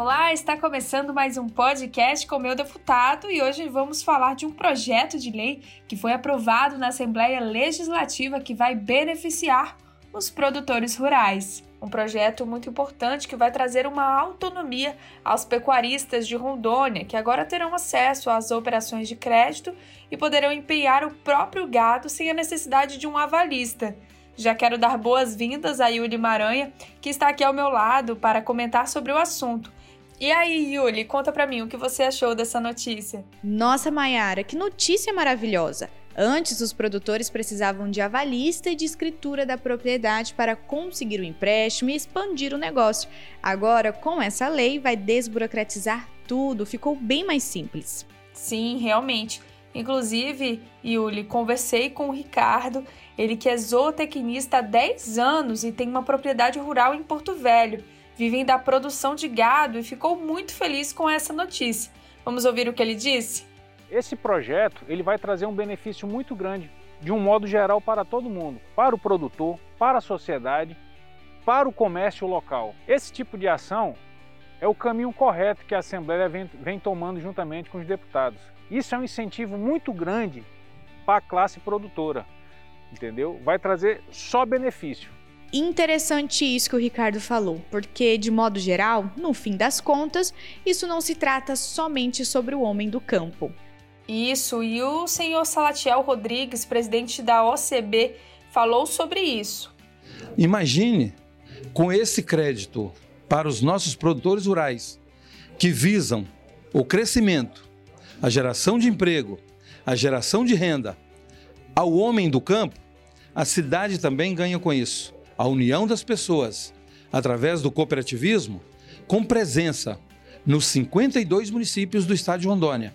Olá, está começando mais um podcast com o meu deputado e hoje vamos falar de um projeto de lei que foi aprovado na Assembleia Legislativa que vai beneficiar os produtores rurais. Um projeto muito importante que vai trazer uma autonomia aos pecuaristas de Rondônia, que agora terão acesso às operações de crédito e poderão empenhar o próprio gado sem a necessidade de um avalista. Já quero dar boas-vindas a Yuli Maranha, que está aqui ao meu lado para comentar sobre o assunto. E aí, Yuli, conta pra mim o que você achou dessa notícia. Nossa, Mayara, que notícia maravilhosa! Antes, os produtores precisavam de avalista e de escritura da propriedade para conseguir o empréstimo e expandir o negócio. Agora, com essa lei, vai desburocratizar tudo, ficou bem mais simples. Sim, realmente. Inclusive, Yuli, conversei com o Ricardo, ele que é zootecnista há 10 anos e tem uma propriedade rural em Porto Velho vivem da produção de gado e ficou muito feliz com essa notícia. Vamos ouvir o que ele disse? Esse projeto ele vai trazer um benefício muito grande, de um modo geral para todo mundo, para o produtor, para a sociedade, para o comércio local. Esse tipo de ação é o caminho correto que a Assembleia vem, vem tomando juntamente com os deputados. Isso é um incentivo muito grande para a classe produtora, entendeu? Vai trazer só benefício. Interessante isso que o Ricardo falou, porque, de modo geral, no fim das contas, isso não se trata somente sobre o homem do campo. Isso, e o senhor Salatiel Rodrigues, presidente da OCB, falou sobre isso. Imagine com esse crédito para os nossos produtores rurais, que visam o crescimento, a geração de emprego, a geração de renda, ao homem do campo, a cidade também ganha com isso a união das pessoas, através do cooperativismo, com presença nos 52 municípios do estado de Rondônia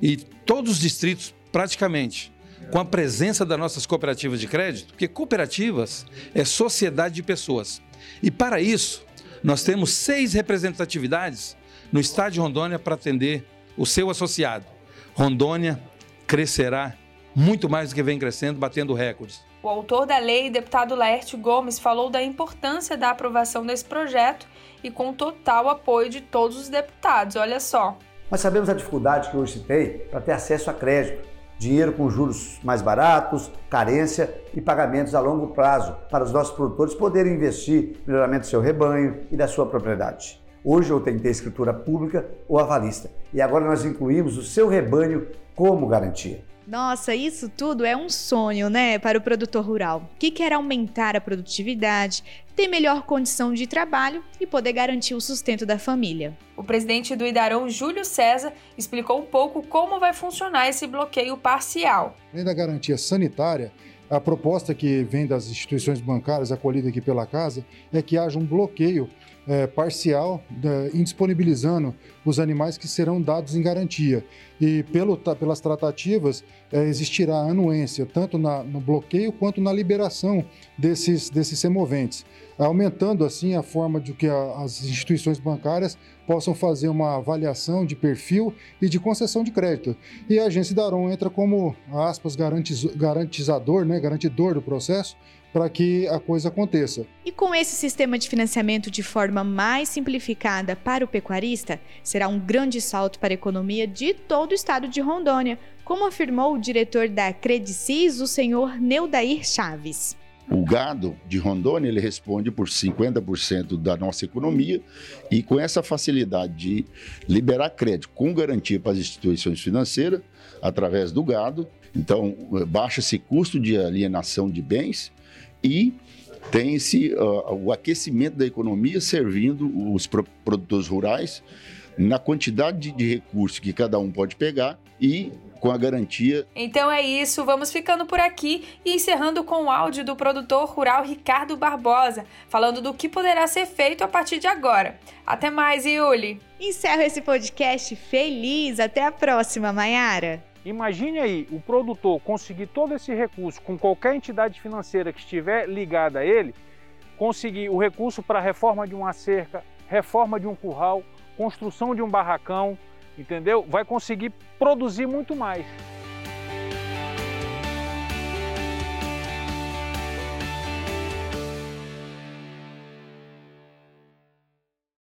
e todos os distritos, praticamente, com a presença das nossas cooperativas de crédito, porque cooperativas é sociedade de pessoas. E para isso, nós temos seis representatividades no estado de Rondônia para atender o seu associado. Rondônia crescerá muito mais do que vem crescendo, batendo recordes. O autor da lei, deputado Laércio Gomes, falou da importância da aprovação desse projeto e com total apoio de todos os deputados. Olha só. Nós sabemos a dificuldade que hoje se tem para ter acesso a crédito, dinheiro com juros mais baratos, carência e pagamentos a longo prazo para os nossos produtores poderem investir no melhoramento do seu rebanho e da sua propriedade. Hoje eu tenho que ter escritura pública ou avalista. E agora nós incluímos o seu rebanho como garantia. Nossa, isso tudo é um sonho, né, para o produtor rural, que quer aumentar a produtividade, ter melhor condição de trabalho e poder garantir o sustento da família. O presidente do Idarão, Júlio César, explicou um pouco como vai funcionar esse bloqueio parcial. Além da garantia sanitária, a proposta que vem das instituições bancárias acolhida aqui pela casa é que haja um bloqueio é, parcial, é, indisponibilizando os animais que serão dados em garantia. E pelo, pelas tratativas, é, existirá anuência, tanto na, no bloqueio quanto na liberação desses, desses semoventes, aumentando assim a forma de que a, as instituições bancárias possam fazer uma avaliação de perfil e de concessão de crédito. E a agência Daron entra como, aspas, garantiz, garantizador, né, garantidor do processo, para que a coisa aconteça. E com esse sistema de financiamento de forma mais simplificada para o pecuarista, será um grande salto para a economia de todo o estado de Rondônia, como afirmou o diretor da Credicis, o senhor Neudair Chaves. O gado de Rondônia ele responde por 50% da nossa economia e com essa facilidade de liberar crédito com garantia para as instituições financeiras através do gado, então baixa-se custo de alienação de bens e tem-se uh, o aquecimento da economia servindo os produtores rurais na quantidade de, de recursos que cada um pode pegar e com a garantia. Então é isso, vamos ficando por aqui e encerrando com o áudio do produtor rural Ricardo Barbosa, falando do que poderá ser feito a partir de agora. Até mais, Yuli! Encerro esse podcast feliz. Até a próxima, Mayara! Imagine aí o produtor conseguir todo esse recurso com qualquer entidade financeira que estiver ligada a ele, conseguir o recurso para reforma de uma cerca, reforma de um curral, construção de um barracão, entendeu? Vai conseguir produzir muito mais.